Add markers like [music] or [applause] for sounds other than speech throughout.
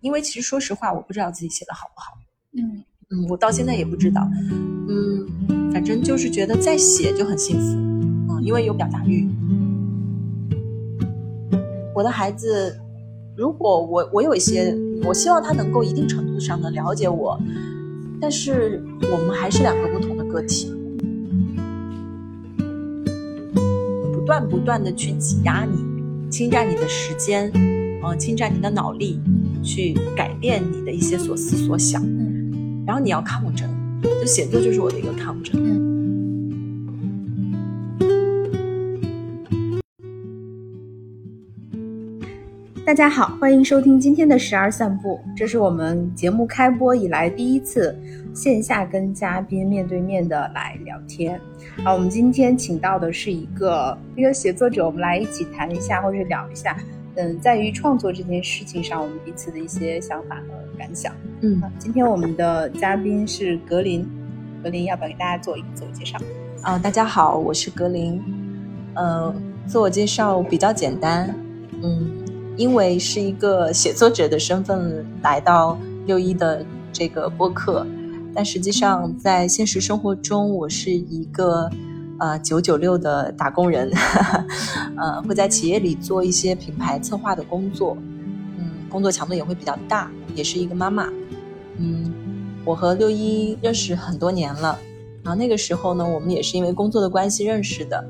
因为其实说实话，我不知道自己写的好不好。嗯嗯，我到现在也不知道。嗯，反正就是觉得在写就很幸福。嗯，因为有表达欲。我的孩子，如果我我有一些，我希望他能够一定程度上的了解我，但是我们还是两个不同的个体，不断不断的去挤压你，侵占你的时间，呃，侵占你的脑力，去改变你的一些所思所想，嗯然后你要抗争，就写作就是我的一个抗争。嗯大家好，欢迎收听今天的十二散步。这是我们节目开播以来第一次线下跟嘉宾面对面的来聊天。啊，我们今天请到的是一个一个写作者，我们来一起谈一下或者聊一下，嗯，在于创作这件事情上，我们彼此的一些想法和感想。嗯啊，今天我们的嘉宾是格林，格林要不要给大家做一个自我介绍？啊、大家好，我是格林。呃，自我介绍比较简单，嗯，因为是一个写作者的身份来到六一的这个播客，但实际上在现实生活中，我是一个呃九九六的打工人，[laughs] 呃，会在企业里做一些品牌策划的工作，嗯，工作强度也会比较大，也是一个妈妈，嗯，我和六一认识很多年了。然后那个时候呢，我们也是因为工作的关系认识的。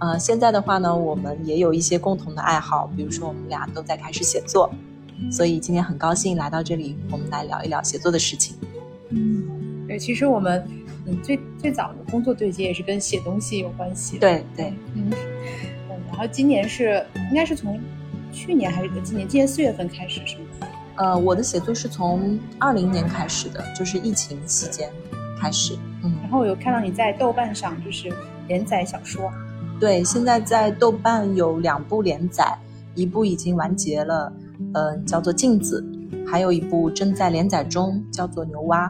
呃，现在的话呢，我们也有一些共同的爱好，比如说我们俩都在开始写作，所以今天很高兴来到这里，我们来聊一聊写作的事情。嗯，对，其实我们嗯最最早的工作对接也是跟写东西有关系。对对，嗯嗯，然后今年是应该是从去年还是今年？今年四月份开始是吗？呃，我的写作是从二零年开始的，就是疫情期间开始。嗯，然后我有看到你在豆瓣上就是连载小说。对，现在在豆瓣有两部连载，一部已经完结了，呃，叫做《镜子》，还有一部正在连载中，叫做《牛蛙》。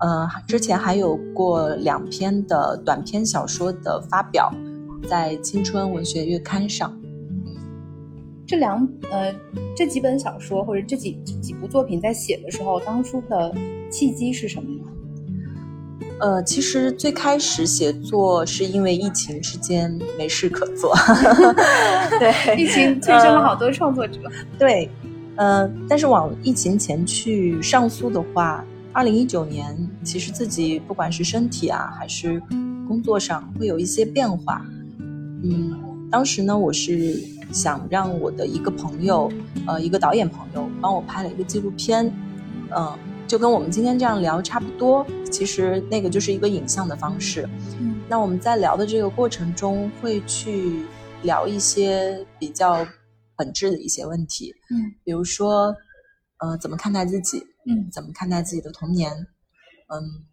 呃，之前还有过两篇的短篇小说的发表，在青春文学月刊上。这两呃这几本小说或者这几这几部作品在写的时候，当初的契机是什么呢？呃，其实最开始写作是因为疫情之间没事可做，[laughs] 对，疫情催生了好多创作者。对，呃，但是往疫情前去上诉的话，二零一九年其实自己不管是身体啊，还是工作上会有一些变化。嗯，当时呢，我是想让我的一个朋友，呃，一个导演朋友帮我拍了一个纪录片，嗯、就跟我们今天这样聊差不多。其实那个就是一个影像的方式。嗯那我们在聊的这个过程中，会去聊一些比较本质的一些问题，嗯比如说，呃，怎么看待自己，嗯怎么看待自己的童年，嗯，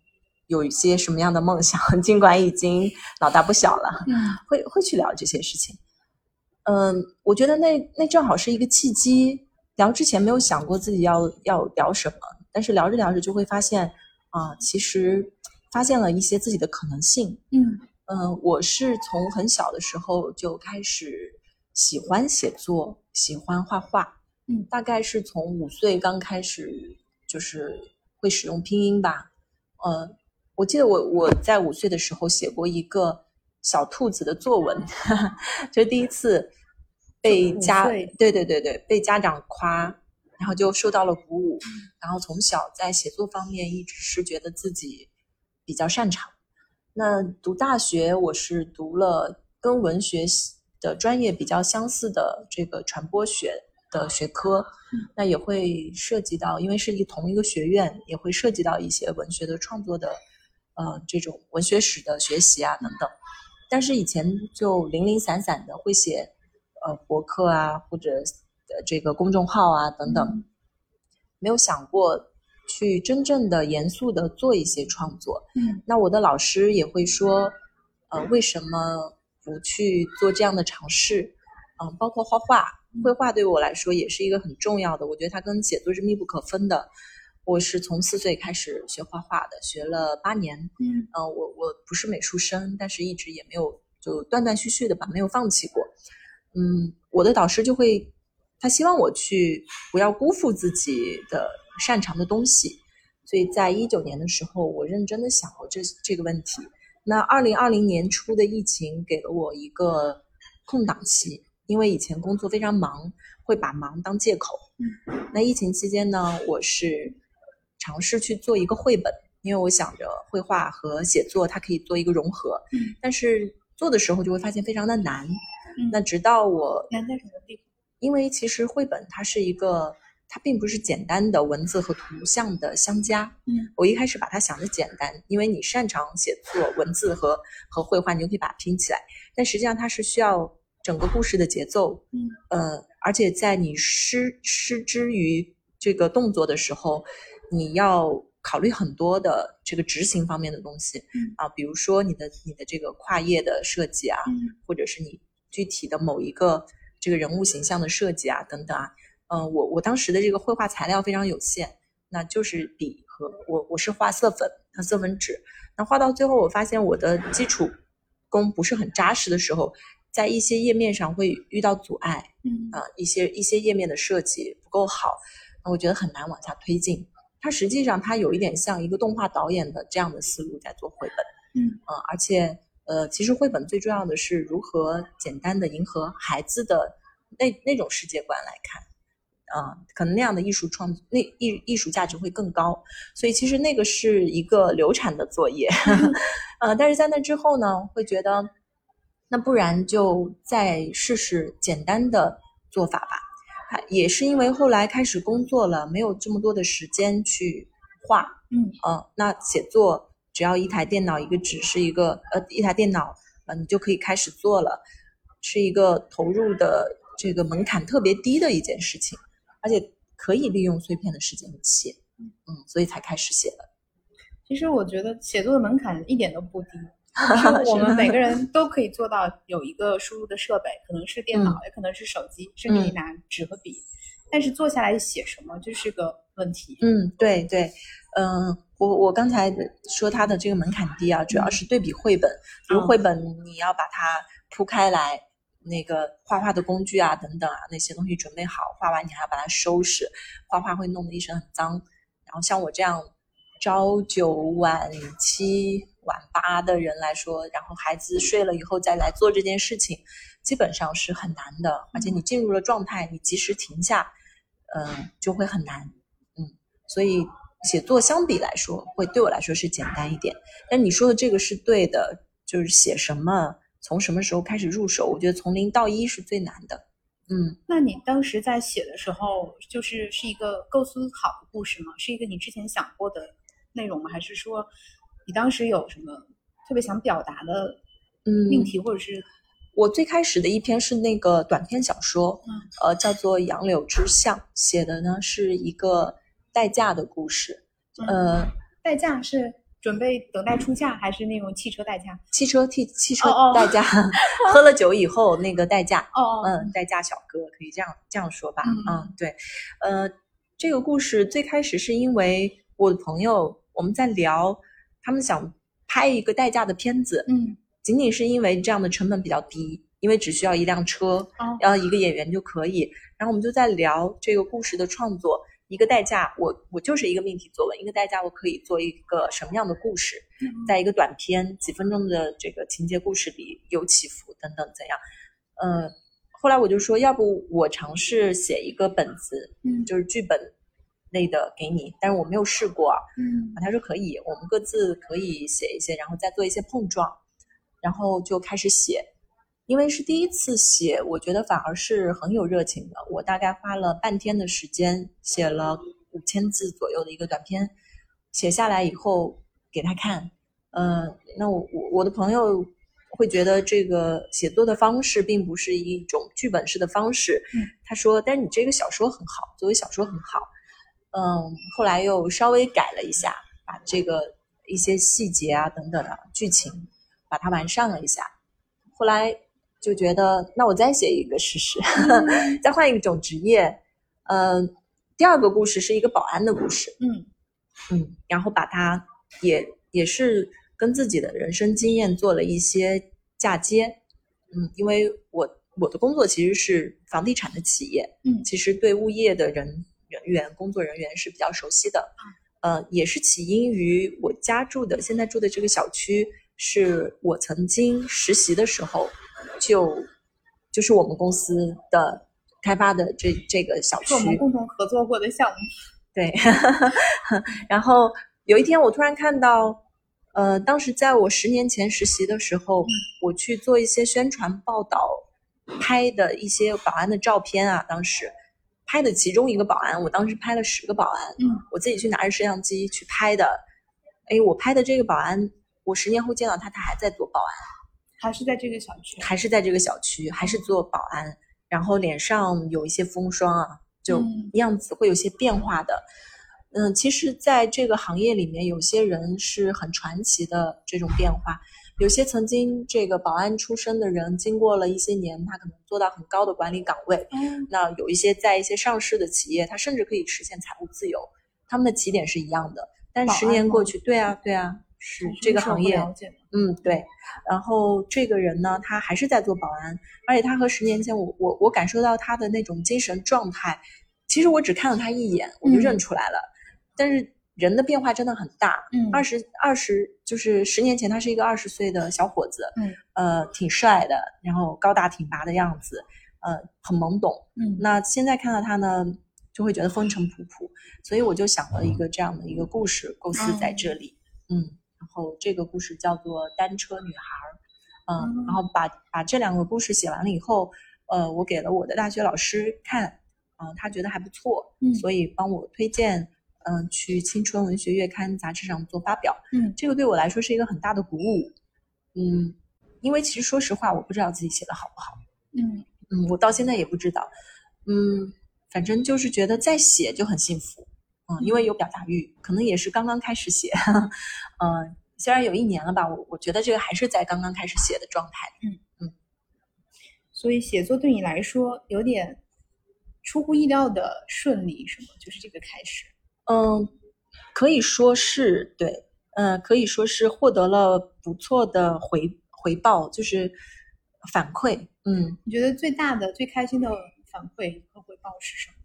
有一些什么样的梦想，[laughs] 尽管已经老大不小了，嗯会会去聊这些事情。嗯，我觉得那那正好是一个契机。聊之前没有想过自己要要聊什么，但是聊着聊着就会发现，啊、其实发现了一些自己的可能性。嗯嗯，我是从很小的时候就开始喜欢写作，喜欢画画。嗯大概是从五岁刚开始，就是会使用拼音吧。呃，我记得我我在五岁的时候写过一个小兔子的作文，[laughs] 就是第一次被家对对对对被家长夸，然后就受到了鼓舞。然后从小在写作方面一直是觉得自己比较擅长。那读大学，我是读了跟文学的专业比较相似的这个传播学的学科，那也会涉及到，因为是一同一个学院，也会涉及到一些文学的创作的，呃，这种文学史的学习啊等等。但是以前就零零散散的会写，呃，博客啊或者呃这个公众号啊等等，没有想过去真正的严肃的做一些创作。嗯那我的老师也会说，呃，为什么不去做这样的尝试？嗯、包括画画，绘画对我来说也是一个很重要的，我觉得它跟写作是密不可分的。我是从四岁开始学画画的，学了八年。嗯呃，我我不是美术生，但是一直也没有就断断续续的吧，没有放弃过。嗯，我的导师就会他希望我去不要辜负自己的擅长的东西，所以在一九年的时候，我认真的想过这这个问题。那二零二零年初的疫情给了我一个空档期，因为以前工作非常忙，会把忙当借口。嗯，那疫情期间呢，我是尝试去做一个绘本，因为我想着绘画和写作它可以做一个融合。嗯，但是做的时候就会发现非常的难。嗯那直到我难在什么地方？因为其实绘本它是一个，它并不是简单的文字和图像的相加。嗯，我一开始把它想的简单，因为你擅长写作文字和和绘画，你就可以把它拼起来。但实际上它是需要整个故事的节奏，嗯，呃，而且在你失失之于这个动作的时候，你要考虑很多的这个执行方面的东西，嗯。啊，比如说你的你的这个跨页的设计啊，嗯或者是你具体的某一个这个人物形象的设计啊，等等啊，呃，我我当时的这个绘画材料非常有限，那就是笔和我我是画色粉和色粉纸，那画到最后我发现我的基础功不是很扎实的时候，在一些页面上会遇到阻碍嗯啊、一些一些页面的设计不够好，我觉得很难往下推进。它实际上它有一点像一个动画导演的这样的思路在做绘本。嗯呃，而且呃，其实绘本最重要的是如何简单的迎合孩子的那那种世界观来看，啊、可能那样的艺术创那艺艺术价值会更高。所以其实那个是一个流产的作业，[laughs] 呃，但是在那之后呢，会觉得那不然就再试试简单的做法吧。啊也是因为后来开始工作了，没有这么多的时间去画，嗯呃，那写作只要一台电脑、一个纸是一个呃一台电脑，呃，你就可以开始做了，是一个投入的这个门槛特别低的一件事情，而且可以利用碎片的时间写，嗯，所以才开始写的。其实我觉得写作的门槛一点都不低，[laughs] 就 [laughs] 是我们每个人都可以做到有一个输入的设备，可能是电脑，也可能是手机，甚至你拿纸和笔。但是坐下来写什么，这是个问题。嗯，对对，嗯、我我刚才说它的这个门槛低啊，主要是对比绘本，比如嗯绘本你要把它铺开来，那个画画的工具啊等等啊那些东西准备好，画完你还要把它收拾，画画会弄得一身很脏。然后像我这样朝九晚七晚八的人来说，然后孩子睡了以后再来做这件事情，基本上是很难的。而且你进入了状态，你及时停下，嗯、就会很难。嗯，所以写作相比来说，会对我来说是简单一点。但你说的这个是对的，就是写什么，从什么时候开始入手，我觉得从零到一是最难的。嗯。那你当时在写的时候，就是是一个构思好的故事吗？是一个你之前想过的内容吗？还是说你当时有什么特别想表达的嗯命题，或者是我最开始的一篇是那个短篇小说，嗯呃，叫做《杨柳之巷》，写的呢是一个代驾的故事，呃，代驾是准备等待出嫁，还是那种汽车代驾？汽车替汽车哦哦代驾，[laughs] 喝了酒以后那个代驾，哦嗯，代驾小哥可以这样这样说吧，嗯嗯，对，呃，这个故事最开始是因为我的朋友我们在聊，他们想拍一个代驾的片子，嗯仅仅是因为这样的成本比较低，因为只需要一辆车，哦然后一个演员就可以。然后我们就在聊这个故事的创作，一个代驾，我我就是一个命题作文，一个代驾我可以做一个什么样的故事，嗯在一个短片几分钟的这个情节故事里有起伏等等怎样？呃，后来我就说，要不我尝试写一个本子，嗯就是剧本类的给你，但是我没有试过啊。嗯他说可以，我们各自可以写一些，然后再做一些碰撞，然后就开始写。因为是第一次写，我觉得反而是很有热情的。我大概花了半天的时间，写了五千字左右的一个短篇，写下来以后给他看。呃，那我我我的朋友会觉得这个写作的方式并不是一种剧本式的方式。嗯他说，但是你这个小说很好，作为小说很好。嗯，后来又稍微改了一下，把这个一些细节啊等等的剧情，把它完善了一下。后来就觉得，那我再写一个试试，[laughs] 再换一种职业。嗯，第二个故事是一个保安的故事，嗯嗯，然后把它也也是跟自己的人生经验做了一些嫁接。嗯，因为我我的工作其实是房地产的企业，嗯其实对物业的人人员工作人员是比较熟悉的，呃，也是起因于我家住的现在住的这个小区，是我曾经实习的时候就就是我们公司的开发的这这个小区是我，们共同合作过的项目。对，[laughs] 然后有一天我突然看到，呃，当时在我十年前实习的时候，我去做一些宣传报道，拍的一些保安的照片啊，当时拍的其中一个保安，我当时拍了十个保安，嗯，我自己去拿着摄像机去拍的，哎，我拍的这个保安，我十年后见到他，他还在做保安。还是在这个小区。还是在这个小区，还是做保安，然后脸上有一些风霜啊，就嗯样子会有些变化的。嗯，其实，在这个行业里面，有些人是很传奇的这种变化。有些曾经这个保安出身的人，经过了一些年，他可能做到很高的管理岗位。嗯那有一些在一些上市的企业，他甚至可以实现财务自由，他们的起点是一样的。但十年过去，对啊，对啊，是这个行业嗯，对。然后这个人呢，他还是在做保安，而且他和十年前我我我感受到他的那种精神状态，其实我只看了他一眼，我就嗯认出来了。但是人的变化真的很大，嗯。二十二十就是十年前他是一个二十岁的小伙子，嗯呃，挺帅的，然后高大挺拔的样子，呃，很懵懂。嗯。那现在看到他呢，就会觉得风尘仆仆，所以我就想了一个这样的一个故事构思在这里，嗯，然后这个故事叫做《单车女孩嗯然后把把这两个故事写完了以后，呃，我给了我的大学老师看，嗯、他觉得还不错，嗯。所以帮我推荐，嗯、去青春文学月刊杂志上做发表，嗯这个对我来说是一个很大的鼓舞，嗯，因为其实说实话，我不知道自己写的好不好。嗯嗯，我到现在也不知道，嗯，反正就是觉得再写就很幸福，嗯，因为有表达欲，可能也是刚刚开始写，[laughs] 嗯，虽然有一年了吧，我我觉得这个还是在刚刚开始写的状态嗯嗯，所以写作对你来说有点出乎意料的顺利，是吗？就是这个开始。嗯，可以说是对，嗯，可以说是获得了不错的回回报，就是反馈，嗯。你觉得最大的、最开心的反馈和回报是什么？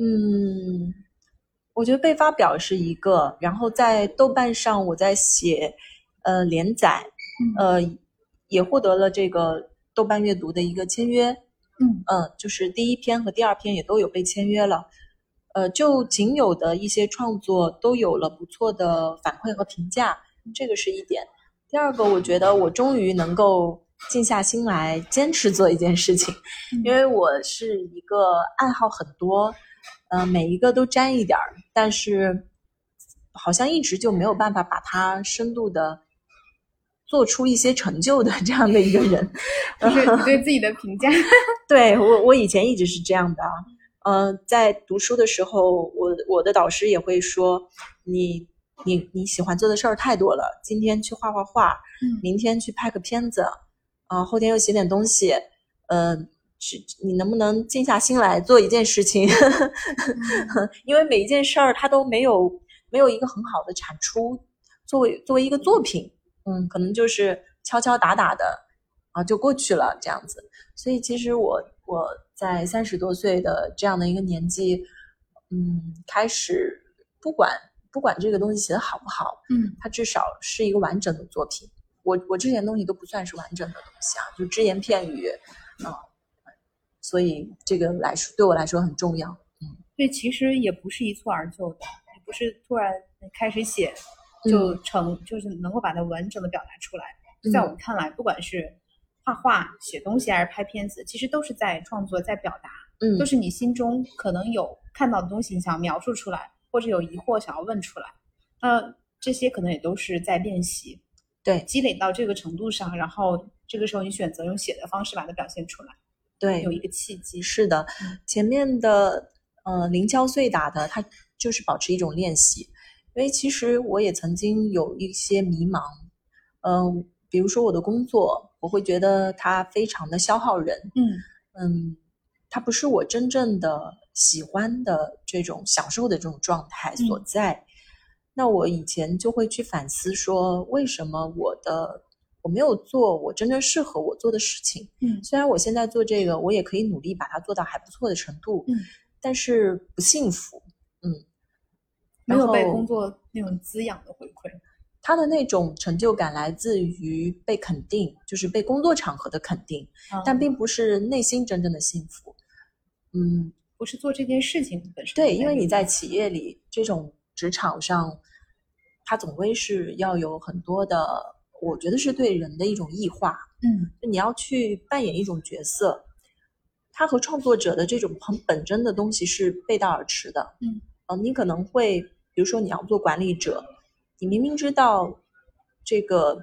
嗯，我觉得被发表是一个，然后在豆瓣上我在写呃连载，呃也获得了这个豆瓣阅读的一个签约，嗯。嗯，就是第一篇和第二篇也都有被签约了，呃，就仅有的一些创作都有了不错的反馈和评价，这个是一点。第二个，我觉得我终于能够静下心来坚持做一件事情，因为我是一个爱好很多，呃，每一个都沾一点儿，但是好像一直就没有办法把它深度的做出一些成就的这样的一个人。[laughs] 就是你对自己的评价。[laughs] 对我，我以前一直是这样的啊。呃，在读书的时候，我我的导师也会说，你你你喜欢做的事儿太多了，今天去画画画，嗯明天去拍个片子，啊、后天又写点东西，呃，是你能不能静下心来做一件事情？[laughs] 因为每一件事儿它都没有没有一个很好的产出，作为作为一个作品，嗯，可能就是敲敲打打的啊就过去了这样子。所以其实我我在三十多岁的这样的一个年纪，嗯，开始不管不管这个东西写的好不好，嗯它至少是一个完整的作品。我我之前东西都不算是完整的东西啊，就只言片语，啊、所以这个来说对我来说很重要。对，其实也不是一蹴而就的，也不是突然开始写就成，就是能够把它完整的表达出来。就在我们看来，不管是画画、写东西还是拍片子，其实都是在创作、在表达，嗯都是你心中可能有看到的东西，你想要描述出来，或者有疑惑想要问出来。那这些可能也都是在练习，对积累到这个程度上，然后这个时候你选择用写的方式把它表现出来，对有一个契机。是的嗯，前面的呃零敲碎打的，它就是保持一种练习。因为其实我也曾经有一些迷茫，嗯、比如说我的工作，我会觉得它非常的消耗人，嗯嗯，它不是我真正的喜欢的这种享受的这种状态所在。那我以前就会去反思说，为什么我的我我没有做我真正适合我做的事情。嗯虽然我现在做这个，我也可以努力把它做到还不错的程度，嗯，但是不幸福。嗯，没有被工作那种滋养的回馈。他的那种成就感来自于被肯定，就是被工作场合的肯定，但嗯并不是内心真正的幸福。嗯，不是做这件事情本身。对，因为你在企业里这种职场上，它总归是要有很多的，我觉得是对人的一种异化，嗯就你要去扮演一种角色，它和创作者的这种很本真的东西是背道而驰的。嗯，呃，你可能会，比如说你要做管理者，你明明知道这个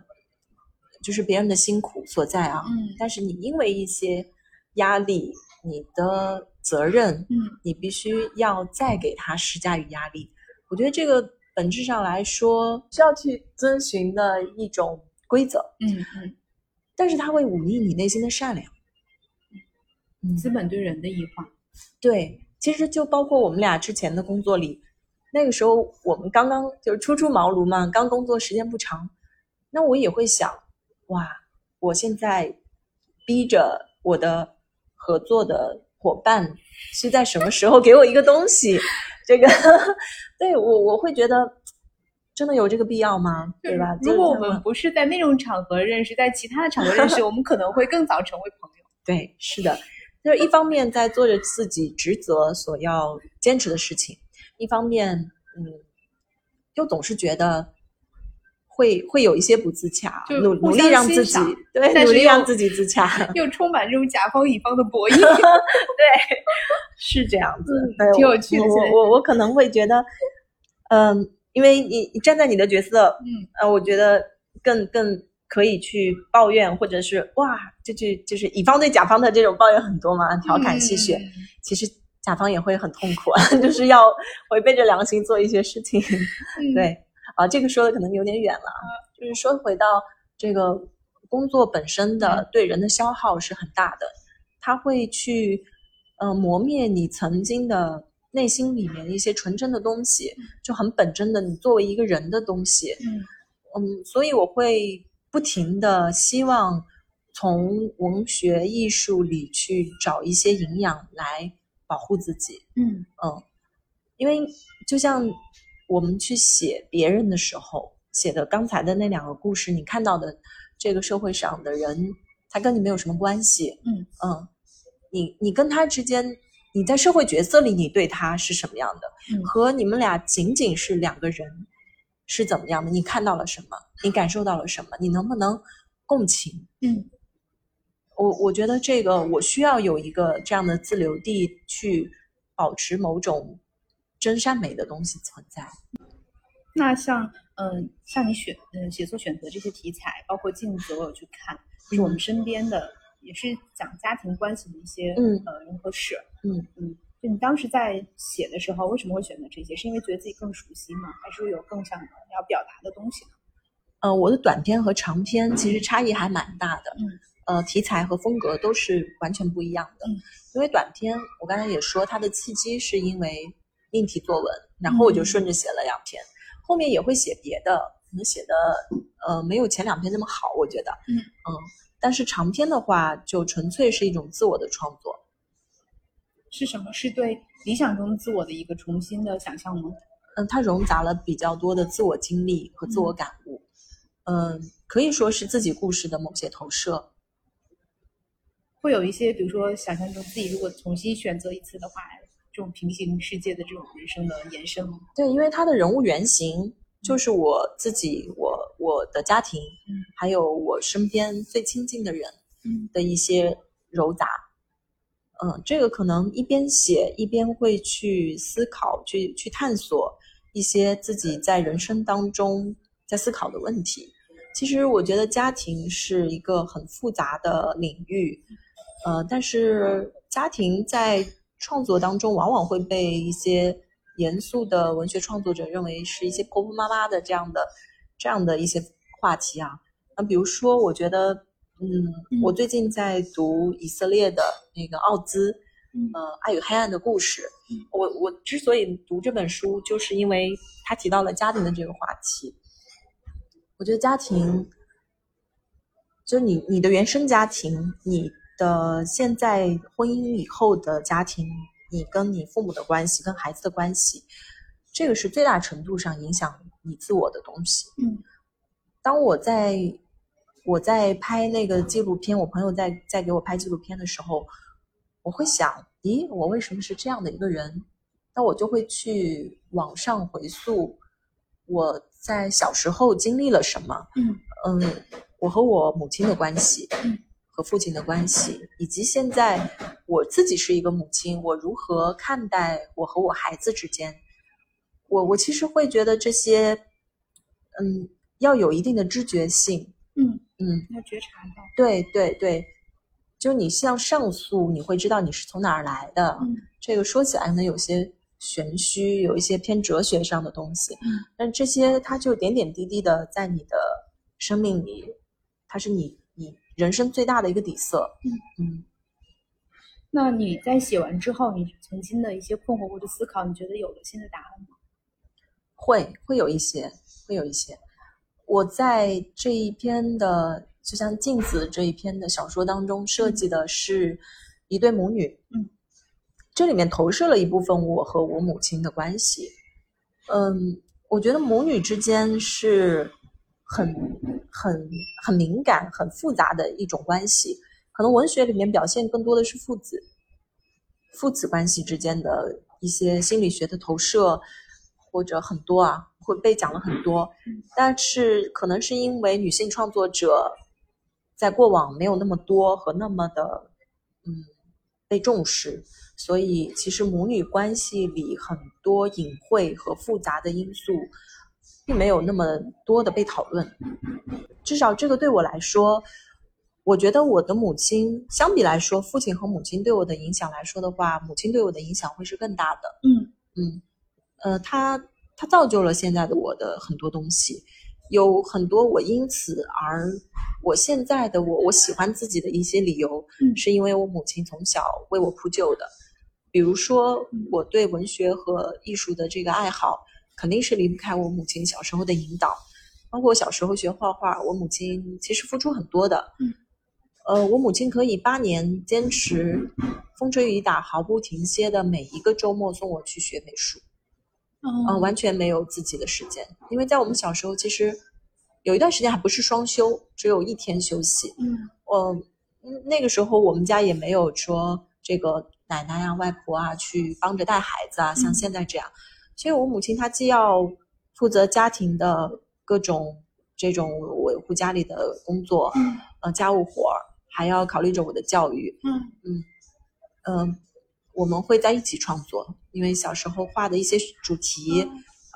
就是别人的辛苦所在啊，嗯但是你因为一些压力，你的责任，嗯你必须要再给他施加于压力。我觉得这个本质上来说需要去遵循的一种规则，嗯嗯，但是它会忤逆你内心的善良。嗯，资本对人的异化。对，其实就包括我们俩之前的工作里，那个时候我们刚刚就是初出茅庐嘛，刚工作时间不长，那我也会想，哇，我现在逼着我的合作的伙伴是在什么时候给我一个东西？这个，[laughs] 对我我会觉得，真的有这个必要吗？对吧？如果我们不是在那种场合认识，在其他的场合认识，[laughs] 我们可能会更早成为朋友。对，是的，就是一方面在做着自己职责所要坚持的事情，一方面，嗯，又总是觉得会会有一些不自洽，努努力让自己对努力让自己自洽，[laughs] 又充满这种甲方乙方的博弈。[laughs] 对，是这样子，对，挺有趣的我我我可能会觉得，嗯，因为你你站在你的角色，嗯呃，我觉得更更可以去抱怨，或者是哇，就去就是乙方对甲方的这种抱怨很多嘛，调侃戏谑。嗯其实 [laughs] 甲方也会很痛苦啊，[laughs] 就是要违背着良心做一些事情。嗯。[laughs] 对啊，这个说的可能有点远了啊，就是说回到这个工作本身的对人的消耗是很大的，它会去呃磨灭你曾经的内心里面的一些纯真的东西，就很本真的你作为一个人的东西。嗯。嗯，所以我会不停的希望从文学艺术里去找一些营养来保护自己。嗯嗯，因为就像我们去写别人的时候，写的刚才的那两个故事，你看到的这个社会上的人，他跟你没有什么关系。嗯嗯，你你跟他之间，你在社会角色里，你对他是什么样的，嗯和你们俩仅仅是两个人是怎么样的？你看到了什么？你感受到了什么？你能不能共情？嗯我我觉得这个我需要有一个这样的自留地，去保持某种真善美的东西存在。那像嗯，像你选嗯写作选择这些题材，包括镜子，我有去看，就是我们身边的，也是讲家庭关系的一些嗯呃人和事。嗯嗯，就你当时在写的时候，为什么会选择这些？是因为觉得自己更熟悉吗？还是有更想要表达的东西呢？呃，我的短篇和长篇其实差异还蛮大的，嗯，呃，题材和风格都是完全不一样的。嗯，因为短篇我刚才也说，它的契机是因为命题作文，然后我就嗯顺着写了两篇，后面也会写别的，可能写的呃没有前两篇那么好，我觉得，嗯但是长篇的话，就纯粹是一种自我的创作。是什么？是对理想中自我的一个重新的想象吗？嗯，它融杂了比较多的自我经历和自我感悟，嗯，可以说是自己故事的某些投射。会有一些，比如说想象中自己如果重新选择一次的话，这种平行世界的这种人生的延伸吗？对，因为他的人物原型就是我自己，我我的家庭，嗯还有我身边最亲近的人嗯的一些糅杂。嗯，这个可能一边写一边会去思考，去去探索一些自己在人生当中在思考的问题。其实我觉得家庭是一个很复杂的领域，呃，但是家庭在创作当中往往会被一些严肃的文学创作者认为是一些婆婆妈妈的这样的这样的一些话题啊。那比如说，我觉得，嗯，我最近在读以色列的那个奥兹，嗯呃，《爱与黑暗的故事》嗯。我我之所以读这本书，就是因为他提到了家庭的这个话题。我觉得家庭就你你的原生家庭，你的现在婚姻以后的家庭，你跟你父母的关系，跟孩子的关系，这个是最大程度上影响你自我的东西。嗯，当我在我在拍那个纪录片，我朋友在在给我拍纪录片的时候，我会想，咦，我为什么是这样的一个人？那我就会去网上回溯我在小时候经历了什么。嗯嗯，我和我母亲的关系，嗯和父亲的关系，以及现在我自己是一个母亲，我如何看待我和我孩子之间，我我其实会觉得这些，嗯，要有一定的知觉性，嗯，嗯，要觉察到。对对对，就你像上诉，你会知道你是从哪儿来的，嗯。这个说起来可能有些玄虚，有一些偏哲学上的东西，嗯。但这些它就点点滴滴的在你的生命里，它是你你人生最大的一个底色。嗯嗯那你在写完之后，你曾经的一些困惑或者思考，你觉得有了新的答案吗？会会有一些，会有一些。我在这一篇的，就像镜子这一篇的小说当中设计的是一对母女，嗯，这里面投射了一部分我和我母亲的关系。嗯，我觉得母女之间是很很很敏感、很复杂的一种关系。可能文学里面表现更多的是父子父子关系之间的一些心理学的投射，或者很多啊会被讲了很多。但是可能是因为女性创作者在过往没有那么多和那么的嗯被重视，所以其实母女关系里很多隐晦和复杂的因素，并没有那么多的被讨论。至少这个对我来说，我觉得我的母亲相比来说，父亲和母亲对我的影响来说的话，母亲对我的影响会是更大的。嗯嗯，呃，他他造就了现在的我的很多东西，有很多我因此而我现在的我，我喜欢自己的一些理由，嗯是因为我母亲从小为我铺就的。比如说，我对文学和艺术的这个爱好，肯定是离不开我母亲小时候的引导。包括我小时候学画画，我母亲其实付出很多的。嗯，呃，我母亲可以八年坚持风吹雨打毫不停歇的每一个周末送我去学美术。嗯、哦完全没有自己的时间，因为在我们小时候，其实有一段时间还不是双休，只有一天休息。嗯呃，嗯那个时候我们家也没有说这个奶奶啊、外婆啊去帮着带孩子啊，像嗯现在这样。所以我母亲她既要负责家庭的各种这种维护家里的工作，嗯。呃，家务活儿，还要考虑着我的教育。嗯。嗯、我们会在一起创作，因为小时候画的一些主题，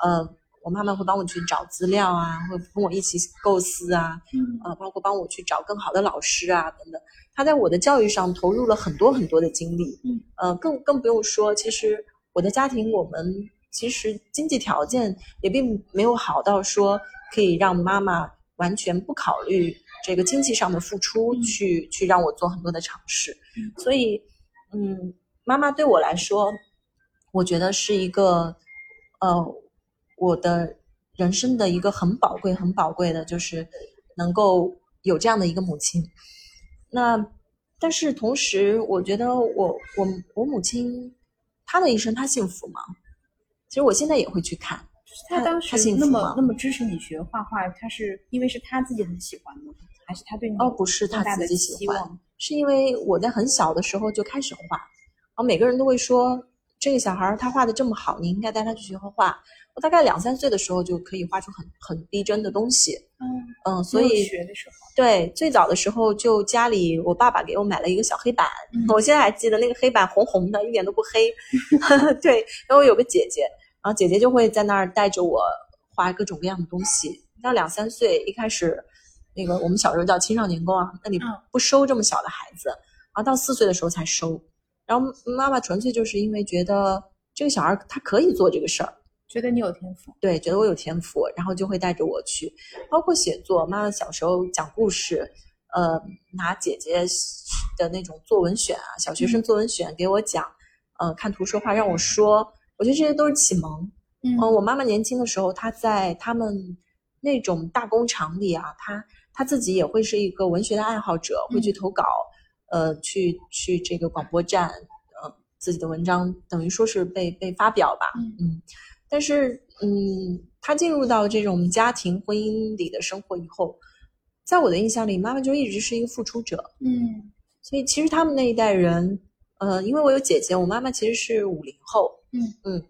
呃，我妈妈会帮我去找资料啊，会跟我一起构思啊，嗯。呃，包括帮我去找更好的老师啊等等。她在我的教育上投入了很多很多的精力，嗯，呃，更更不用说，其实我的家庭我们其实经济条件也并没有好到说可以让妈妈完全不考虑这个经济上的付出嗯去、去让我做很多的尝试，嗯所以，嗯，妈妈对我来说，我觉得是一个，呃，我的人生的一个很宝贵、很宝贵的，就是能够有这样的一个母亲。那，但是同时，我觉得我我我母亲她的一生，她幸福吗？其实我现在也会去看，他当时他那么那么支持你学画画，他是因为是他自己很喜欢吗？还是他对你哦，不是她更大的自己喜欢，是因为我在很小的时候就开始画，然后每个人都会说这个小孩儿他画的这么好，你应该带他去学画画。我大概两三岁的时候就可以画出很很逼真的东西，嗯，嗯，所以学的时候，对最早的时候就家里我爸爸给我买了一个小黑板，嗯我现在还记得那个黑板红红的，一点都不黑。[laughs] [laughs] 对，然后我有个姐姐，然后姐姐就会在那儿带着我画各种各样的东西。到两三岁，一开始那个我们小时候叫青少年宫啊，那里嗯不收这么小的孩子，然后到四岁的时候才收。然后妈妈纯粹就是因为觉得这个小孩他可以做这个事儿，觉得你有天赋，对，觉得我有天赋，然后就会带着我去，包括写作。妈妈小时候讲故事，呃，拿姐姐的那种作文选啊，小学生作文选给我讲，呃，看图说话让我说，我觉得这些都是启蒙。嗯。嗯、我妈妈年轻的时候，她在他们那种大工厂里啊，她她自己也会是一个文学的爱好者，会去投稿，呃，去去这个广播站，呃，自己的文章等于说是被被发表吧，嗯，但是嗯，她进入到这种家庭婚姻里的生活以后，在我的印象里，妈妈就一直是一个付出者，嗯，所以其实他们那一代人，呃，因为我有姐姐，我妈妈其实是五零后，嗯嗯，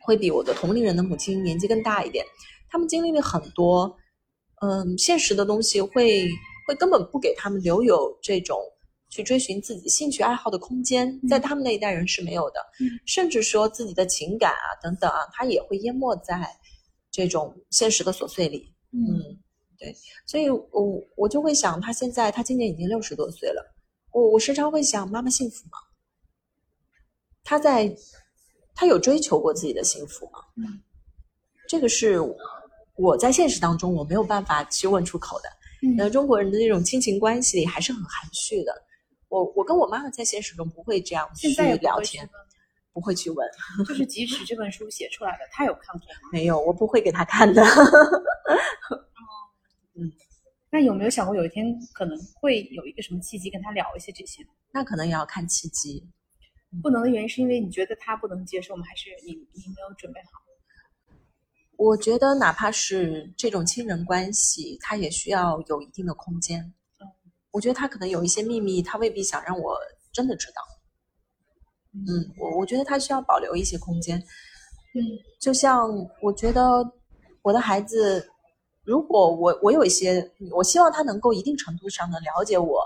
会比我的同龄人的母亲年纪更大一点，他们经历了很多。嗯，现实的东西会会根本不给他们留有这种去追寻自己兴趣爱好的空间，在他们那一代人是没有的，甚至说自己的情感啊等等啊，他也会淹没在这种现实的琐碎里。嗯，对，所以我我就会想，他现在他今年已经六十多岁了，我我时常会想，妈妈幸福吗？他在他有追求过自己的幸福吗？嗯，这个是。我在现实当中我没有办法去问出口的，那中国人的那种亲情关系里还是很含蓄的。我我跟我妈妈在现实中不会这样去聊天，不会去问。就是即使这本书写出来了，他有看过吗？没有，我不会给他看的。嗯，那有没有想过有一天可能会有一个什么契机跟他聊一些这些？那可能也要看契机。不能的原因是因为你觉得他不能接受吗？还是你你没有准备好？我觉得，哪怕是这种亲人关系，他也需要有一定的空间。我觉得他可能有一些秘密，他未必想让我真的知道。嗯，我我觉得他需要保留一些空间。嗯，就像我觉得我的孩子，如果我我有一些，我希望他能够一定程度上的了解我，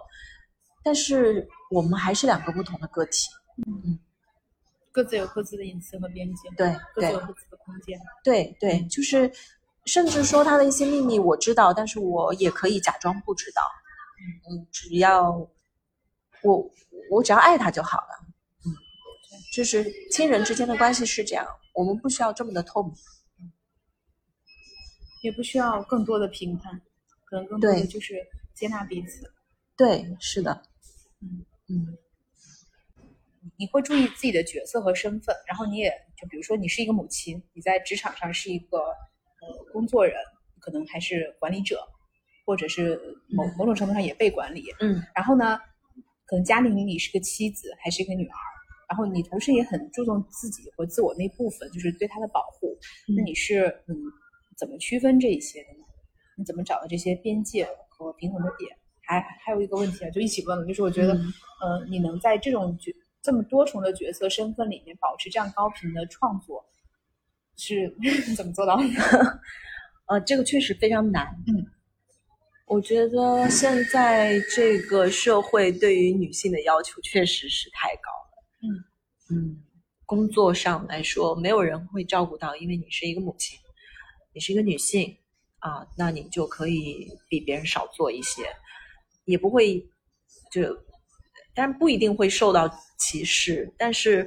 但是我们还是两个不同的个体。嗯。各自有各自的隐私和边界，对，各自有各自的空间，对对，就是，甚至说他的一些秘密我知道，但是我也可以假装不知道，嗯，只要我我只要爱他就好了，嗯，就是亲人之间的关系是这样，我们不需要这么的透明，也不需要更多的评判，可能更多的就是接纳彼此，对，是的，嗯。嗯。你会注意自己的角色和身份，然后你也就比如说你是一个母亲，你在职场上是一个呃工作人，可能还是管理者，或者是某某种程度上也被管理，嗯，然后呢，可能家庭里你是个妻子，还是一个女儿，然后你同时也很注重自己和自我那部分，就是对他的保护，那你是嗯怎么区分这一些的呢？你怎么找到这些边界和平衡的点？还还有一个问题啊，就一起问了，就是我觉得，呃，你能在这种角这么多重的角色身份里面保持这样高频的创作，是 [laughs] 怎么做到的？[laughs] 呃，这个确实非常难。嗯，我觉得现在这个社会对于女性的要求确实是太高了。嗯嗯，工作上来说，没有人会照顾到，因为你是一个母亲，你是一个女性啊，那你就可以比别人少做一些，也不会就。但不一定会受到歧视，但是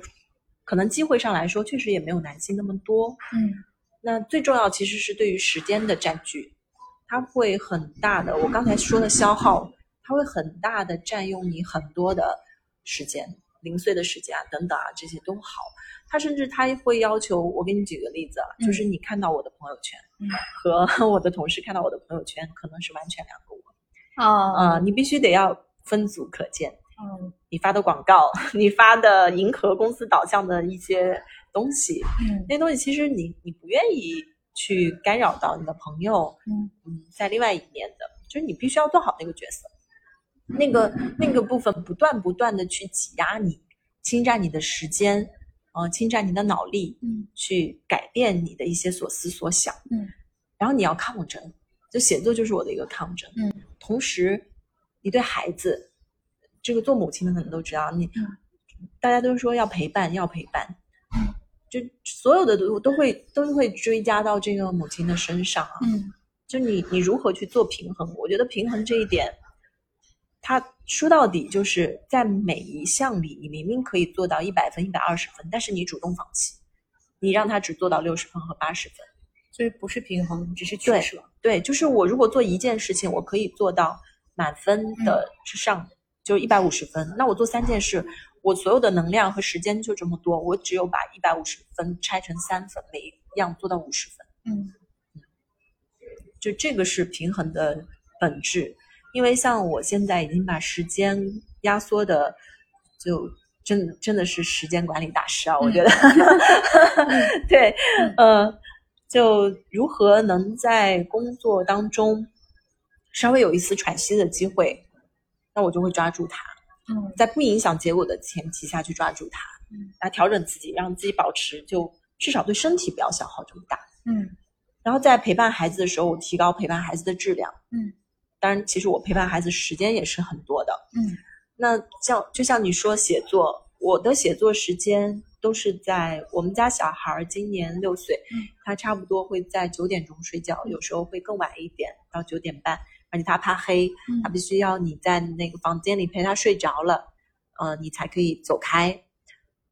可能机会上来说，确实也没有男性那么多。嗯，那最重要其实是对于时间的占据，它会很大的。我刚才说的消耗，它会很大的占用你很多的时间，零碎的时间啊，等等啊，这些都好。他甚至他会要求我给你举个例子，就是你看到我的朋友圈，和 [laughs] 我的同事看到我的朋友圈，可能是完全两个我。啊啊，你必须得要分组可见。嗯，你发的广告，[laughs] 你发的迎合公司导向的一些东西，嗯，那些东西其实你你不愿意去干扰到你的朋友，嗯。嗯，在另外一面的，就是你必须要做好那个角色，那个那个部分不断不断的去挤压你，侵占你的时间，呃，侵占你的脑力，嗯，去改变你的一些所思所想，嗯，然后你要抗争，就写作就是我的一个抗争，嗯，同时你对孩子。这个做母亲的可能都知道，你大家都说要陪伴，要陪伴，就所有的都都会都会追加到这个母亲的身上啊。嗯，就你你如何去做平衡？我觉得平衡这一点，它说到底就是在每一项里，你明明可以做到一百分、一百二十分，但是你主动放弃，你让他只做到六十分和八十分，所以不是平衡，只是取舍。对，就是我如果做一件事情，我可以做到满分的之上。就一百五十分，那我做三件事，我所有的能量和时间就这么多，我只有把一百五十分拆成三份，每一样做到五十分。嗯，就这个是平衡的本质。因为像我现在已经把时间压缩的，就真真的是时间管理大师啊！我觉得，[laughs] 对，呃，就如何能在工作当中稍微有一丝喘息的机会，那我就会抓住它。嗯，在不影响结果的前提下去抓住它，嗯，来调整自己，让自己保持就至少对身体不要消耗这么大。嗯，然后在陪伴孩子的时候，我提高陪伴孩子的质量。嗯。当然，其实我陪伴孩子时间也是很多的。嗯，那像就像你说写作，我的写作时间都是在我们家小孩今年六岁，嗯，他差不多会在九点钟睡觉，有时候会更晚一点，到九点半。而且他怕黑，他必须要你在那个房间里陪他睡着了，呃，你才可以走开。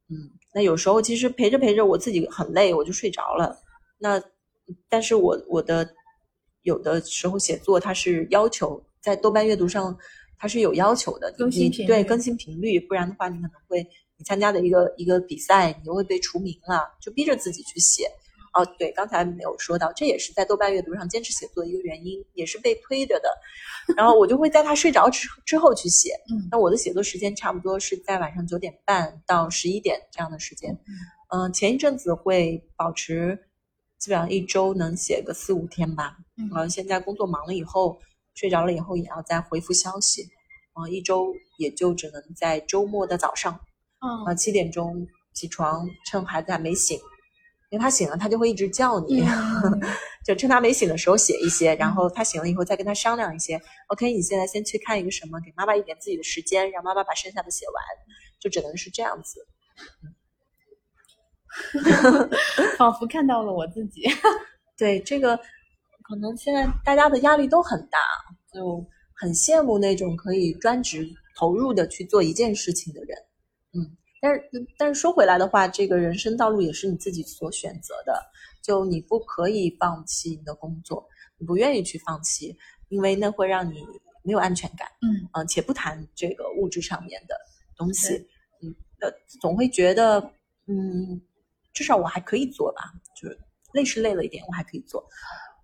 嗯，那有时候其实陪着陪着，我自己很累，我就睡着了。那但是我我的。有的时候写作它是要求在豆瓣阅读上，它是有要求的，更新频对更新频率，不然的话你可能会你参加的一个一个比赛，你就会被除名了，就逼着自己去写。哦，对，刚才没有说到，这也是在豆瓣阅读上坚持写作的一个原因，也是被推着的。然后我就会在他睡着之之后去写。嗯，那我的写作时间差不多是在晚上九点半到十一点这样的时间。嗯，前一阵子会保持。基本上一周能写个四五天吧，嗯，现在工作忙了以后，睡着了以后也要再回复消息，嗯，一周也就只能在周末的早上，嗯，七点钟起床，趁孩子还没醒，因为他醒了，他就会一直叫你，[laughs] 就趁他没醒的时候写一些，然后他醒了以后再跟他商量一些，OK，你现在先去看一个什么，给妈妈一点自己的时间，让妈妈把剩下的写完，就只能是这样子。[laughs] 仿佛看到了我自己。对这个，可能现在大家的压力都很大，就很羡慕那种可以专职投入的去做一件事情的人。嗯，但是但是说回来的话，这个人生道路也是你自己所选择的，就你不可以放弃你的工作，你不愿意去放弃，因为那会让你没有安全感。嗯嗯，且不谈这个物质上面的东西，嗯，呃，总会觉得嗯。至少我还可以做吧，就是累是累了一点，我还可以做。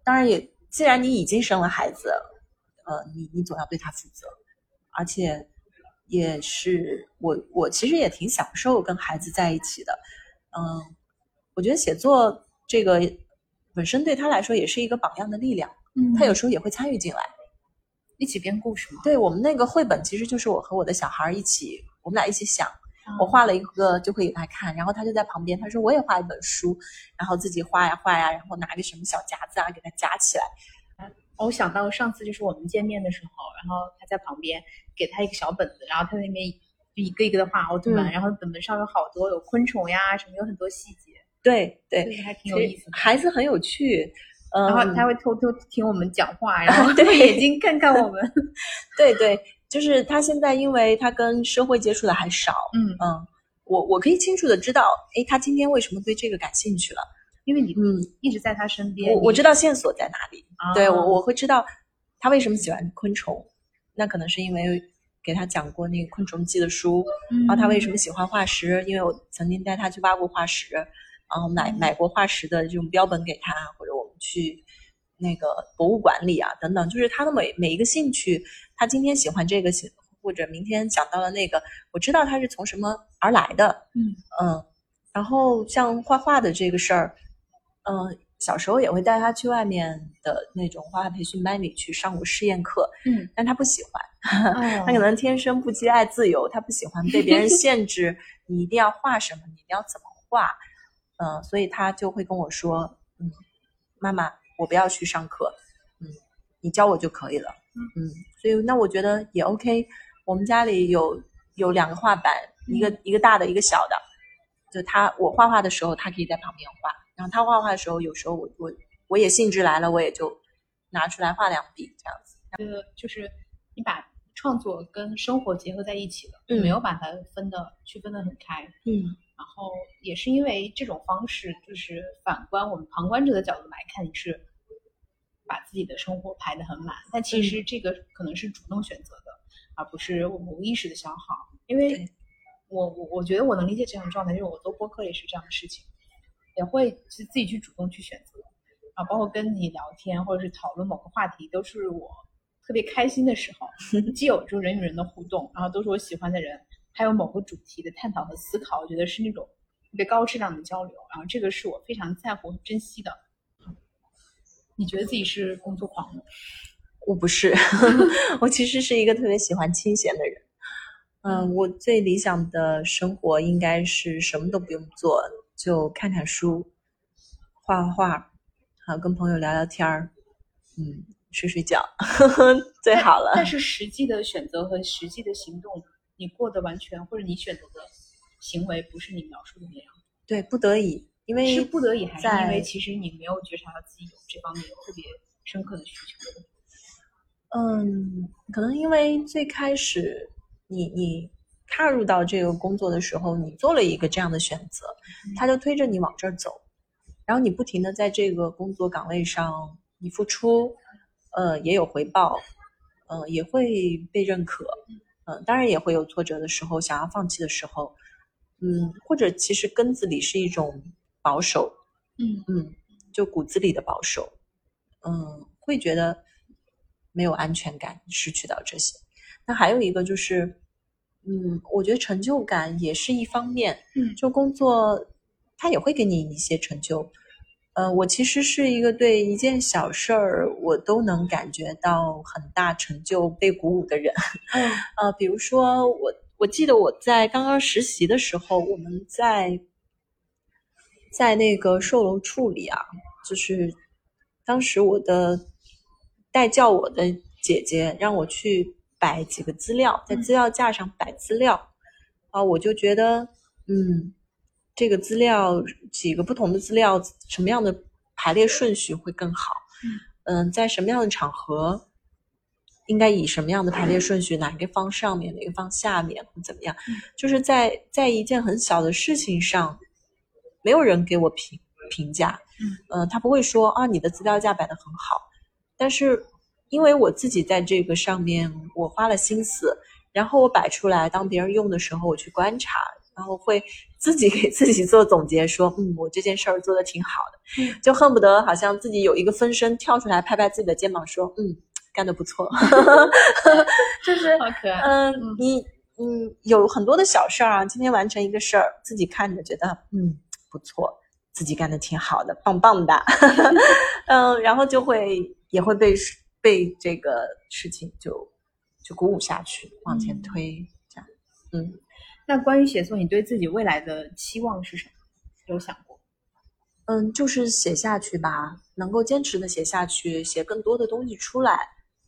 当然也，既然你已经生了孩子，呃，你你总要对他负责，而且也是我我其实也挺享受跟孩子在一起的。嗯，我觉得写作这个本身对他来说也是一个榜样的力量。嗯，他有时候也会参与进来，一起编故事吗？对我们那个绘本其实就是我和我的小孩一起，我们俩一起想。我画了一个就会给他看，然后他就在旁边，他说我也画一本书，然后自己画呀画呀，然后拿个什么小夹子啊给他夹起来。我想到上次就是我们见面的时候，然后他在旁边给他一个小本子，然后他那边就一个一个的画奥特曼，然后本本上有好多有昆虫呀什么，有很多细节。对对，还挺有意思。孩子很有趣，然后他会偷偷听我们讲话，[laughs] 然后对眼睛看看我们。[laughs] 对对。就是他现在，因为他跟社会接触的还少，嗯嗯，我我可以清楚的知道，哎，他今天为什么对这个感兴趣了？因为你嗯一直在他身边，我我知道线索在哪里，对我我会知道他为什么喜欢昆虫，那可能是因为给他讲过那个昆虫记的书，然后他为什么喜欢化石？因为我曾经带他去挖过化石，然后买买过化石的这种标本给他，或者我们去。那个博物馆里啊，等等，就是他的每每一个兴趣，他今天喜欢这个，或者明天讲到了那个，我知道他是从什么而来的，嗯嗯。然后像画画的这个事儿，嗯，小时候也会带他去外面的那种画画培训班里去上过试验课，嗯，但他不喜欢，[laughs] 他可能天生不羁爱自由，他不喜欢被别人限制，[laughs] 你一定要画什么，你一定要怎么画，嗯，所以他就会跟我说，嗯，妈妈。我不要去上课，嗯，你教我就可以了，嗯，所以那我觉得也 OK。我们家里有有两个画板，一个一个大的，一个小的。就他我画画的时候，他可以在旁边画；然后他画画的时候，有时候我我我也兴致来了，我也就拿出来画两笔这样子。呃，就是你把创作跟生活结合在一起了，没有把它分的区分的很开，嗯。然后也是因为这种方式，就是反观我们旁观者的角度来看，你是。把自己的生活排得很满，但其实这个可能是主动选择的，而不是我们无意识的消耗。因为我我我觉得我能理解这样状态，因为我做播客也是这样的事情，也会是自己去主动去选择啊，包括跟你聊天或者是讨论某个话题，都是我特别开心的时候，[laughs] 既有这种人与人的互动，然后都是我喜欢的人，还有某个主题的探讨和思考，我觉得是那种特别高质量的交流，然后这个是我非常在乎和珍惜的。你觉得自己是工作狂吗？我不是，[laughs] 我其实是一个特别喜欢清闲的人。嗯，我最理想的生活应该是什么都不用做，就看看书、画画画，还有跟朋友聊聊天儿，嗯，睡睡觉，[laughs] 最好了。但是实际的选择和实际的行动，你过得完全或者你选择的行为不是你描述的那样。对，不得已，因为是不得已，还是因为其实你没有觉察到自己有这方面特别深刻的需求。嗯，可能因为最开始你你踏入到这个工作的时候，你做了一个这样的选择，他就推着你往这儿走，然后你不停的在这个工作岗位上你付出，呃，也有回报，呃，也会被认可，嗯，当然也会有挫折的时候，想要放弃的时候，嗯，或者其实根子里是一种保守，嗯嗯，就骨子里的保守，嗯，会觉得。没有安全感，失去到这些。那还有一个就是，嗯，我觉得成就感也是一方面。嗯，就工作，它也会给你一些成就。呃，我其实是一个对一件小事儿我都能感觉到很大成就、被鼓舞的人。嗯，[laughs] 呃，比如说我，我记得我在刚刚实习的时候，我们在在那个售楼处里啊，就是当时我的。带教我的姐姐让我去摆几个资料，在资料架上摆资料，啊，我就觉得，嗯，这个资料几个不同的资料，什么样的排列顺序会更好？嗯，在什么样的场合，应该以什么样的排列顺序，哪个放上面，哪个放下面，或怎么样？就是在在一件很小的事情上，没有人给我评评价，嗯，他不会说啊，你的资料架摆的很好。但是，因为我自己在这个上面我花了心思，然后我摆出来，当别人用的时候，我去观察，然后会自己给自己做总结，说，嗯，我这件事儿做的挺好的，就恨不得好像自己有一个分身跳出来拍拍自己的肩膀，说，嗯，干得不错，[laughs] 就是好可爱。嗯，你嗯有很多的小事儿啊，今天完成一个事儿，自己看着觉得嗯不错，自己干的挺好的，棒棒的，[laughs] 嗯，然后就会。也会被被这个事情就就鼓舞下去，往前推，这样。嗯，那关于写作，你对自己未来的期望是什么？有想过？嗯，就是写下去吧，能够坚持的写下去，写更多的东西出来，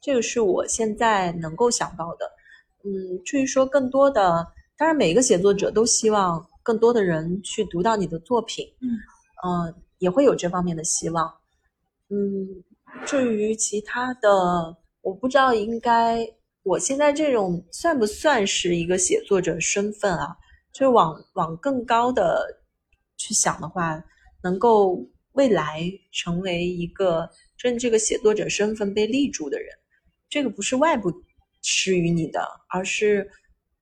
这个是我现在能够想到的。嗯，至于说更多的，当然每一个写作者都希望更多的人去读到你的作品。嗯，呃，也会有这方面的希望。嗯。至于其他的，我不知道应该，我现在这种算不算是一个写作者身份啊？就往往更高的去想的话，能够未来成为一个真这个写作者身份被立住的人，这个不是外部施予你的，而是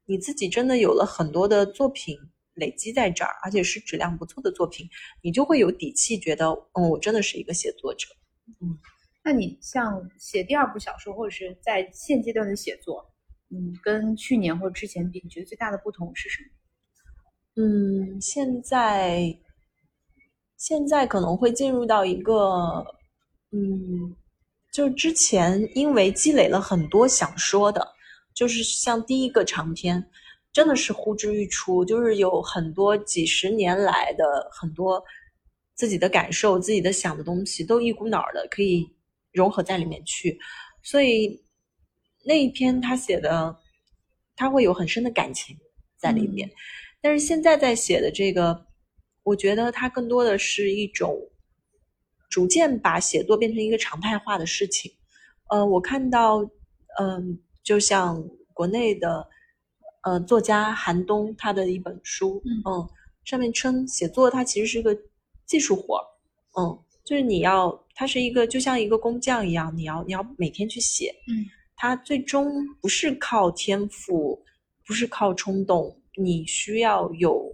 你自己真的有了很多的作品累积在这儿，而且是质量不错的作品，你就会有底气觉得，嗯，我真的是一个写作者，嗯。那你像写第二部小说，或者是在现阶段的写作，嗯，跟去年或者之前比，你觉得最大的不同是什么？嗯，现在现在可能会进入到一个，嗯，就之前因为积累了很多想说的，就是像第一个长篇，真的是呼之欲出，就是有很多几十年来的很多自己的感受、自己的想的东西，都一股脑的可以。融合在里面去，所以那一篇他写的，他会有很深的感情在里面。但是现在在写的这个，我觉得它更多的是一种逐渐把写作变成一个常态化的事情。呃，我看到，嗯，就像国内的呃作家韩东他的一本书，嗯，上面称写作它其实是个技术活嗯。就是你要，它是一个就像一个工匠一样，你要你要每天去写，嗯，它最终不是靠天赋，不是靠冲动，你需要有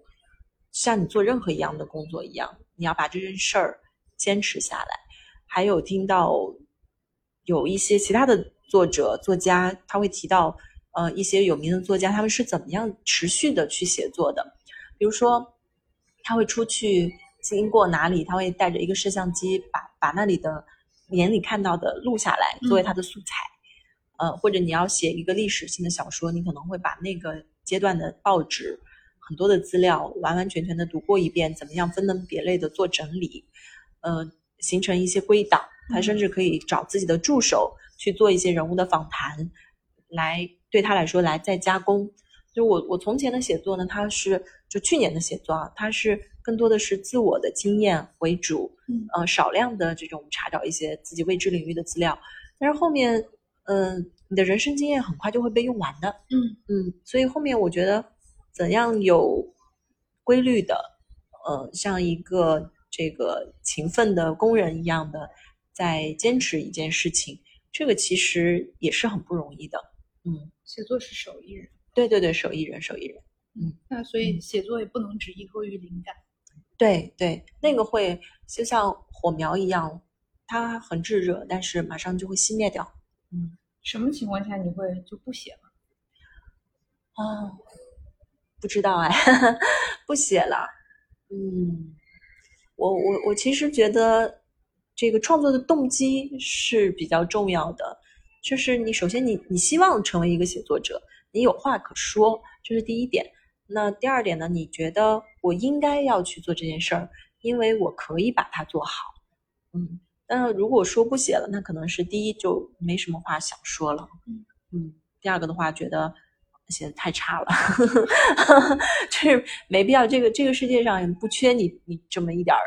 像你做任何一样的工作一样，你要把这件事儿坚持下来。还有听到有一些其他的作者、作家，他会提到呃一些有名的作家，他们是怎么样持续的去写作的。比如说，他会出去经过哪里，他会带着一个摄像机，把把那里的眼里看到的录下来，作为他的素材。呃，或者你要写一个历史性的小说，你可能会把那个阶段的报纸很多的资料完完全全的读过一遍，怎么样分门别类的做整理，呃，形成一些归档。他甚至可以找自己的助手去做一些人物的访谈，来对他来说来再加工。就我我从前的写作呢，它是就去年的写作啊，它是更多的是自我的经验为主，嗯呃，少量的这种查找一些自己未知领域的资料。但是后面，嗯，你的人生经验很快就会被用完的，嗯嗯，所以后面我觉得怎样有规律的，呃，像一个这个勤奋的工人一样的在坚持一件事情，这个其实也是很不容易的。嗯，写作是手艺人。对对对，手艺人，手艺人。嗯，那所以写作也不能只依托于灵感。对对，那个会就像火苗一样，它很炙热，但是马上就会熄灭掉。嗯，什么情况下你会就不写了？哦，不知道哎，[laughs] 不写了。嗯，我我我其实觉得这个创作的动机是比较重要的，就是你首先你你希望成为一个写作者。你有话可说，这是第一点。那第二点呢？你觉得我应该要去做这件事儿，因为我可以把它做好。嗯，但如果说不写了，那可能是第一就没什么话想说了。嗯嗯。第二个的话，觉得写的太差了，[laughs] 就是没必要。这个这个世界上也不缺你你这么一点儿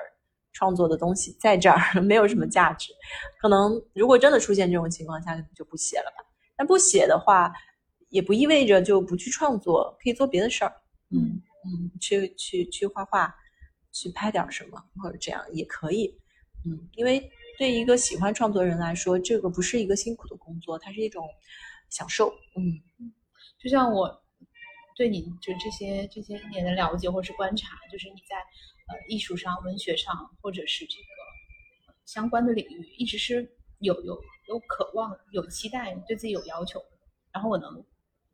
创作的东西，在这儿 [laughs] 没有什么价值。可能如果真的出现这种情况下，就不写了吧。但不写的话。也不意味着就不去创作，可以做别的事儿，嗯嗯，去去去画画，去拍点什么，或者这样也可以，嗯，因为对一个喜欢创作人来说，这个不是一个辛苦的工作，它是一种享受，嗯，就像我对你就这些这些年的了解或是观察，就是你在呃艺术上、文学上，或者是这个相关的领域，一直是有有有渴望、有期待、对自己有要求，然后我能。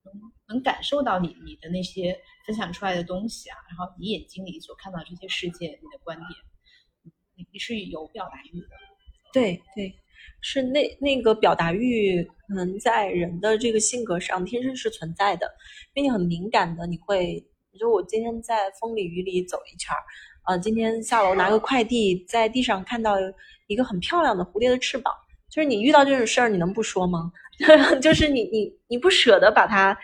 能能感受到你你的那些分享出来的东西啊，然后你眼睛里所看到这些世界，你的观点，你你是有表达欲的。对对，是那那个表达欲，可能在人的这个性格上天生是存在的，因为你很敏感的，你会，你说我今天在风里雨里走一圈儿，呃，今天下楼拿个快递，在地上看到一个很漂亮的蝴蝶的翅膀，就是你遇到这种事儿，你能不说吗？[laughs] 就是你你你不舍得把它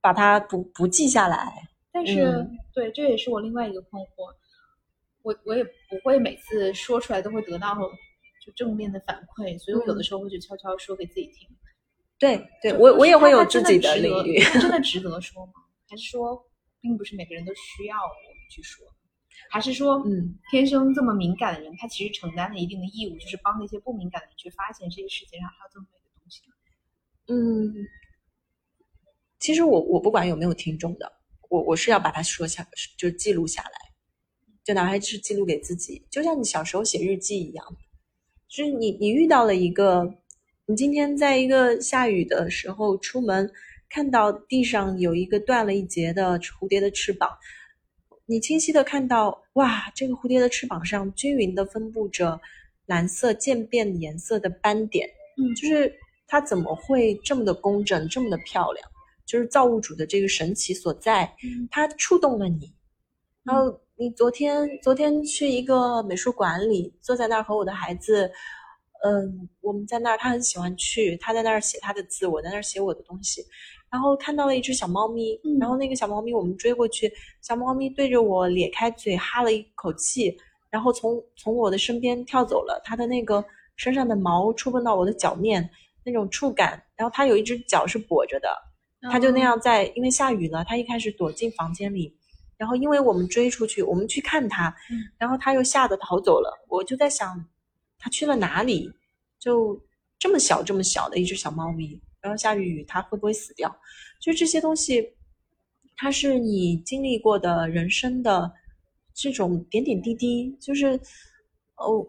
把它不不记下来，但是对，这也是我另外一个困惑。我我也不会每次说出来都会得到就正面的反馈，所以我有的时候会去悄悄说给自己听。对对，我我也会有自己的领域，真的 [laughs] 值得说吗？还是说并不是每个人都需要我们去说？还是说，嗯，天生这么敏感的人，他其实承担了一定的义务，就是帮那些不敏感的人去发现这个世界上还有这么。嗯，其实我我不管有没有听众的，我我是要把它说下，就记录下来，就哪怕是记录给自己，就像你小时候写日记一样，就是你你遇到了一个，你今天在一个下雨的时候出门，看到地上有一个断了一截的蝴蝶的翅膀，你清晰的看到，哇，这个蝴蝶的翅膀上均匀的分布着蓝色渐变颜色的斑点，嗯，就是。它怎么会这么的工整，这么的漂亮？就是造物主的这个神奇所在，它触动了你。然后你昨天昨天去一个美术馆里，坐在那儿和我的孩子，嗯，我们在那儿，他很喜欢去，他在那儿写他的字，我在那儿写我的东西。然后看到了一只小猫咪，然后那个小猫咪我们追过去，小猫咪对着我咧开嘴哈了一口气，然后从从我的身边跳走了。它的那个身上的毛触碰到我的脚面。那种触感，然后它有一只脚是跛着的，它就那样在，因为下雨了，它一开始躲进房间里，然后因为我们追出去，我们去看它，然后它又吓得逃走了。我就在想，它去了哪里？就这么小这么小的一只小猫咪，然后下雨它会不会死掉？就这些东西，它是你经历过的人生的这种点点滴滴，就是哦。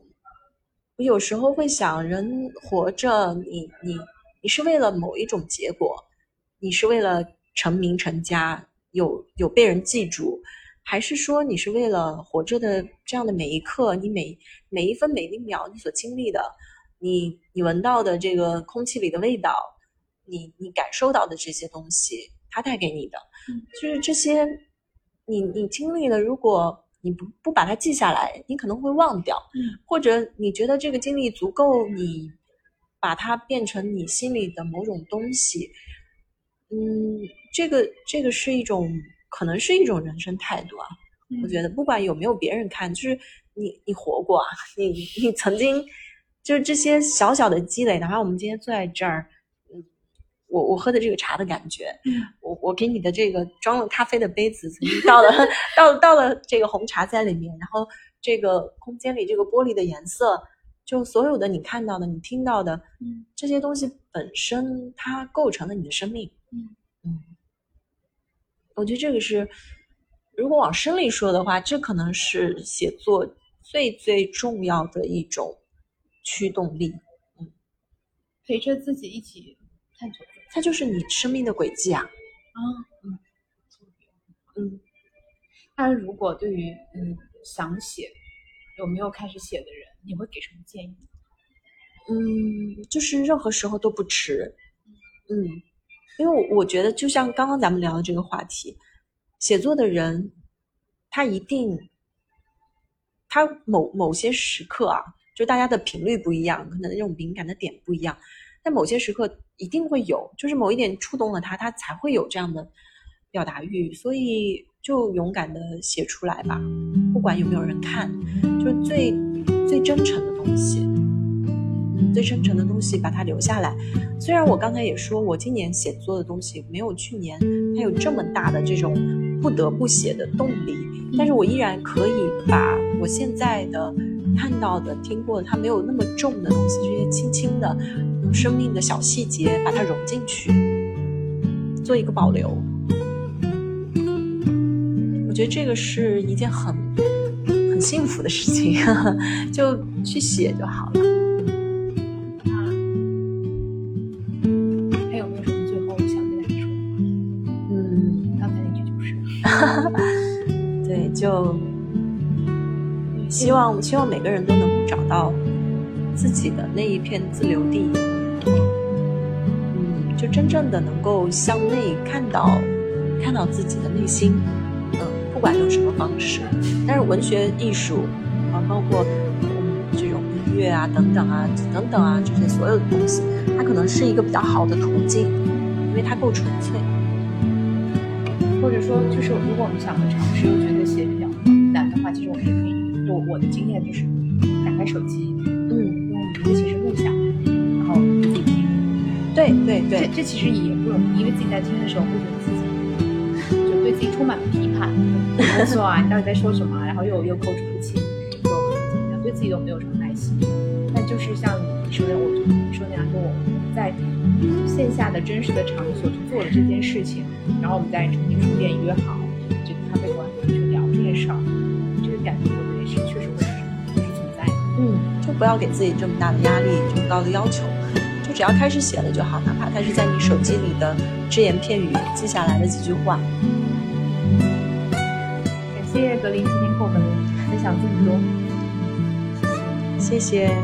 我有时候会想，人活着，你你你是为了某一种结果，你是为了成名成家，有有被人记住，还是说你是为了活着的这样的每一刻，你每每一分每一秒你所经历的，你你闻到的这个空气里的味道，你你感受到的这些东西，它带给你的，就是这些，你你经历了，如果。你不不把它记下来，你可能会忘掉，或者你觉得这个经历足够，你把它变成你心里的某种东西，嗯，这个这个是一种可能是一种人生态度啊。我觉得不管有没有别人看，就是你你活过啊，你你曾经就是这些小小的积累，哪怕我们今天坐在这儿。我我喝的这个茶的感觉，我我给你的这个装了咖啡的杯子，曾经倒了 [laughs] 倒倒了这个红茶在里面，然后这个空间里这个玻璃的颜色，就所有的你看到的、你听到的，嗯，这些东西本身它构成了你的生命，嗯。嗯，我觉得这个是，如果往深里说的话，这可能是写作最最重要的一种驱动力，嗯，陪着自己一起探索。它就是你生命的轨迹啊！啊，嗯，嗯，那如果对于嗯想写有没有开始写的人，你会给什么建议？嗯，就是任何时候都不迟。嗯，因为我觉得就像刚刚咱们聊的这个话题，写作的人他一定他某某些时刻啊，就大家的频率不一样，可能那种敏感的点不一样。在某些时刻一定会有，就是某一点触动了他，他才会有这样的表达欲，所以就勇敢的写出来吧，不管有没有人看，就是最最真诚的东西，最真诚的东西把它留下来。虽然我刚才也说我今年写作的东西没有去年它有这么大的这种不得不写的动力，但是我依然可以把我现在的。看到的、听过的，它没有那么重的东西，这些轻轻的、生命的小细节，把它融进去，做一个保留。我觉得这个是一件很很幸福的事情，[laughs] 就去写就好了。还有没有什么最后想跟大家说的话？嗯，刚才那句就是，[laughs] 对，就。希望希望每个人都能找到自己的那一片自留地，嗯，就真正的能够向内看到看到自己的内心，嗯，不管用什么方式，但是文学艺术啊，包括嗯这种音乐啊等等啊等等啊这些所有的东西，它可能是一个比较好的途径，因为它够纯粹，或者说就是如果我们想要尝试又觉得写比较难的话，其实我们也可以。我我的经验就是这这其实也不容易，因为自己在听的时候会觉得自己就对自己充满了批判，说啊你到底在说什么？然后又又口齿不清，又怎么样？对自己都没有什么耐心。但就是像你说的，我你说那样，就我们在线下的真实的场所去做了这件事情，然后我们在重庆书店约好这个咖啡馆去聊这件事，这个感觉我觉得是确实会存在的嗯就。不要给自己这么大的压力，这么高的要求，只要开始写了就好，哪怕它是在你手机里的只言片语记下来的几句话。感谢格林今天跟我们分享这么多，谢谢。